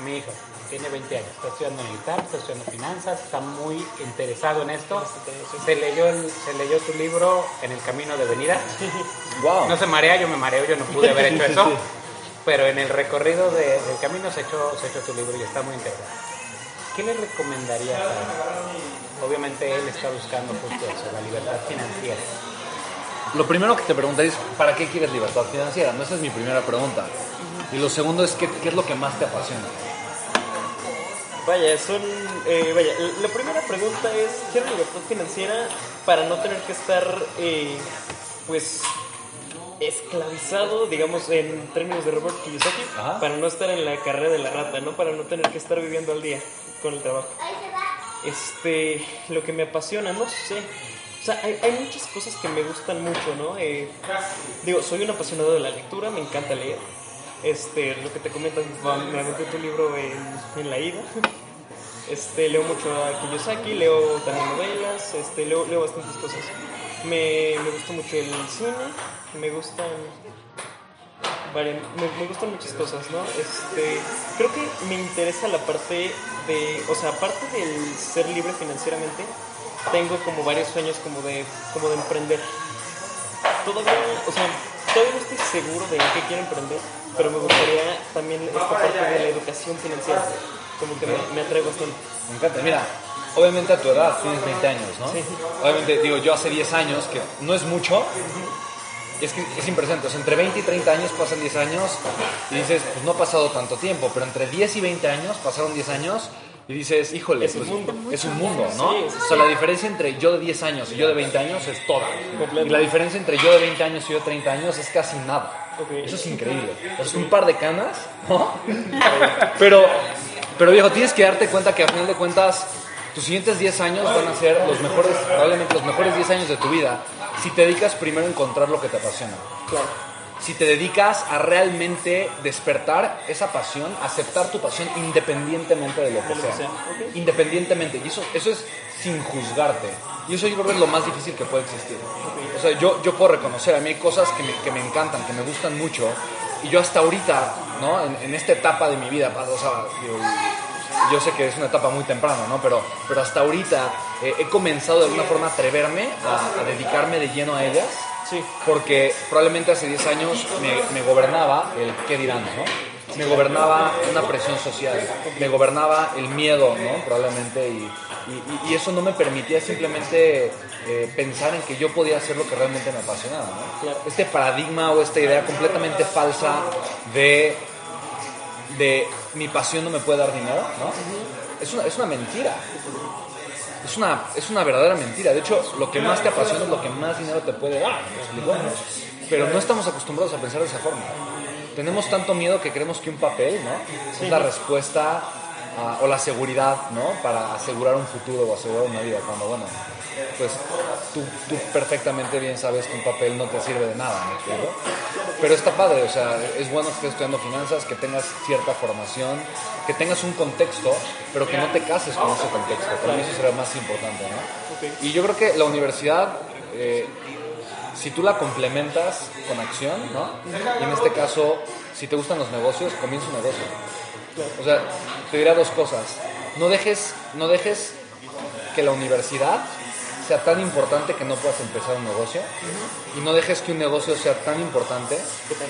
Mi hijo tiene 20 años, está estudiando militar, está estudiando finanzas, está muy interesado en esto. Se leyó, el- se leyó tu libro En el camino de venida. Wow. No se marea, yo me mareo, yo no pude haber hecho eso. Pero en el recorrido de- del camino se echó, se echó tu libro y está muy interesado. ¿Qué le recomendarías a él? Obviamente él está buscando justo eso, la libertad financiera. Lo primero que te preguntaría es, ¿para qué quieres libertad financiera? No, esa es mi primera pregunta. Y lo segundo es, ¿qué, qué es lo que más te apasiona? Vaya, son. eh, vaya, la primera pregunta es: ¿quiero libertad financiera para no tener que estar, eh, pues, esclavizado, digamos, en términos de Robert Kiyosaki? Ajá. Para no estar en la carrera de la rata, ¿no? Para no tener que estar viviendo al día con el trabajo. Este, lo que me apasiona, no sé. O sea, hay, hay muchas cosas que me gustan mucho, ¿no? Eh, digo, soy un apasionado de la lectura, me encanta leer. Este, lo que te comentas, me aventé tu libro en, en la ida. Este, leo mucho a Kiyosaki, leo también novelas, este, leo, leo bastantes cosas. Me, me gusta mucho el cine, me gustan Vale, me, me gustan muchas cosas, ¿no? Este, creo que me interesa la parte de, o sea, aparte del ser libre financieramente, tengo como varios sueños como de, como de emprender. Todavía, o sea, todavía no estoy seguro de qué quiero emprender, pero me gustaría también esta parte de la educación financiera, como que me, me atrae bastante. Me encanta. Mira, obviamente a tu edad tienes 20 años, ¿no? Sí. Obviamente, digo, yo hace 10 años, que no es mucho, es que es impresionante. O sea, entre 20 y 30 años pasan 10 años y dices, pues no ha pasado tanto tiempo, pero entre 10 y 20 años pasaron 10 años y dices, híjole, Es un pues, mundo. es un mundo, ¿no? Sí, sí, O sea, la diferencia entre yo de 10 años y yo de 20 años es toda. Completo. Y la diferencia entre yo de 20 años y yo de 30 años es casi nada. Eso es increíble. Es un par de canas, ¿no? Pero, pero viejo, tienes que darte cuenta que a final de cuentas tus siguientes 10 años van a ser los mejores, probablemente los mejores 10 años de tu vida si te dedicas primero a encontrar lo que te apasiona. Claro. Si te dedicas a realmente despertar esa pasión, aceptar tu pasión independientemente de lo que sea. Independientemente. Y eso, eso es sin juzgarte. Y eso yo creo que es lo más difícil que puede existir. O sea, yo, yo puedo reconocer, a mí hay cosas que me, que me encantan, que me gustan mucho. Y yo hasta ahorita, ¿no? En, en esta etapa de mi vida, o sea, digo, yo sé que es una etapa muy temprana, ¿no? Pero, pero hasta ahorita eh, he comenzado de alguna forma a atreverme a, a dedicarme de lleno a ellas. Sí. Porque probablemente hace 10 años me, me gobernaba el qué dirán, ¿no? Me gobernaba una presión social, me gobernaba el miedo, ¿no? Probablemente, y, y- y eso no me permitía simplemente eh, pensar en que yo podía hacer lo que realmente me apasionaba. Este paradigma o esta idea completamente falsa de, de mi pasión no me puede dar dinero, ¿no? Es una, es una mentira. Es una, es una verdadera mentira. De hecho, lo que más te apasiona es lo que más dinero te puede dar. ¿me explico? Pero no estamos acostumbrados a pensar de esa forma. Tenemos tanto miedo que creemos que un papel, ¿no? Es la respuesta a- o la seguridad, ¿no? Para asegurar un futuro o asegurar una vida. Cuando, bueno, pues tú, tú perfectamente bien sabes que un papel no te sirve de nada, ¿me? Pero está padre, o sea, es bueno que estés estudiando finanzas, que tengas cierta formación, que tengas un contexto, pero que no te cases con ese contexto. Para mí eso será más importante, ¿no? Y yo creo que la universidad, eh, si tú la complementas con acción, ¿no? Y en este caso, si te gustan los negocios, comienza un negocio. O sea, te diré dos cosas. No dejes, no dejes que la universidad sea tan importante que no puedas empezar un negocio. Y no dejes que un negocio sea tan importante ¿Qué tal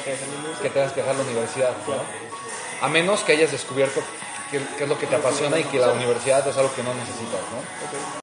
que tengas que dejar la universidad. ¿no? A menos que hayas descubierto qué, qué es lo que te apasiona y que la universidad es algo que no necesitas. ¿no?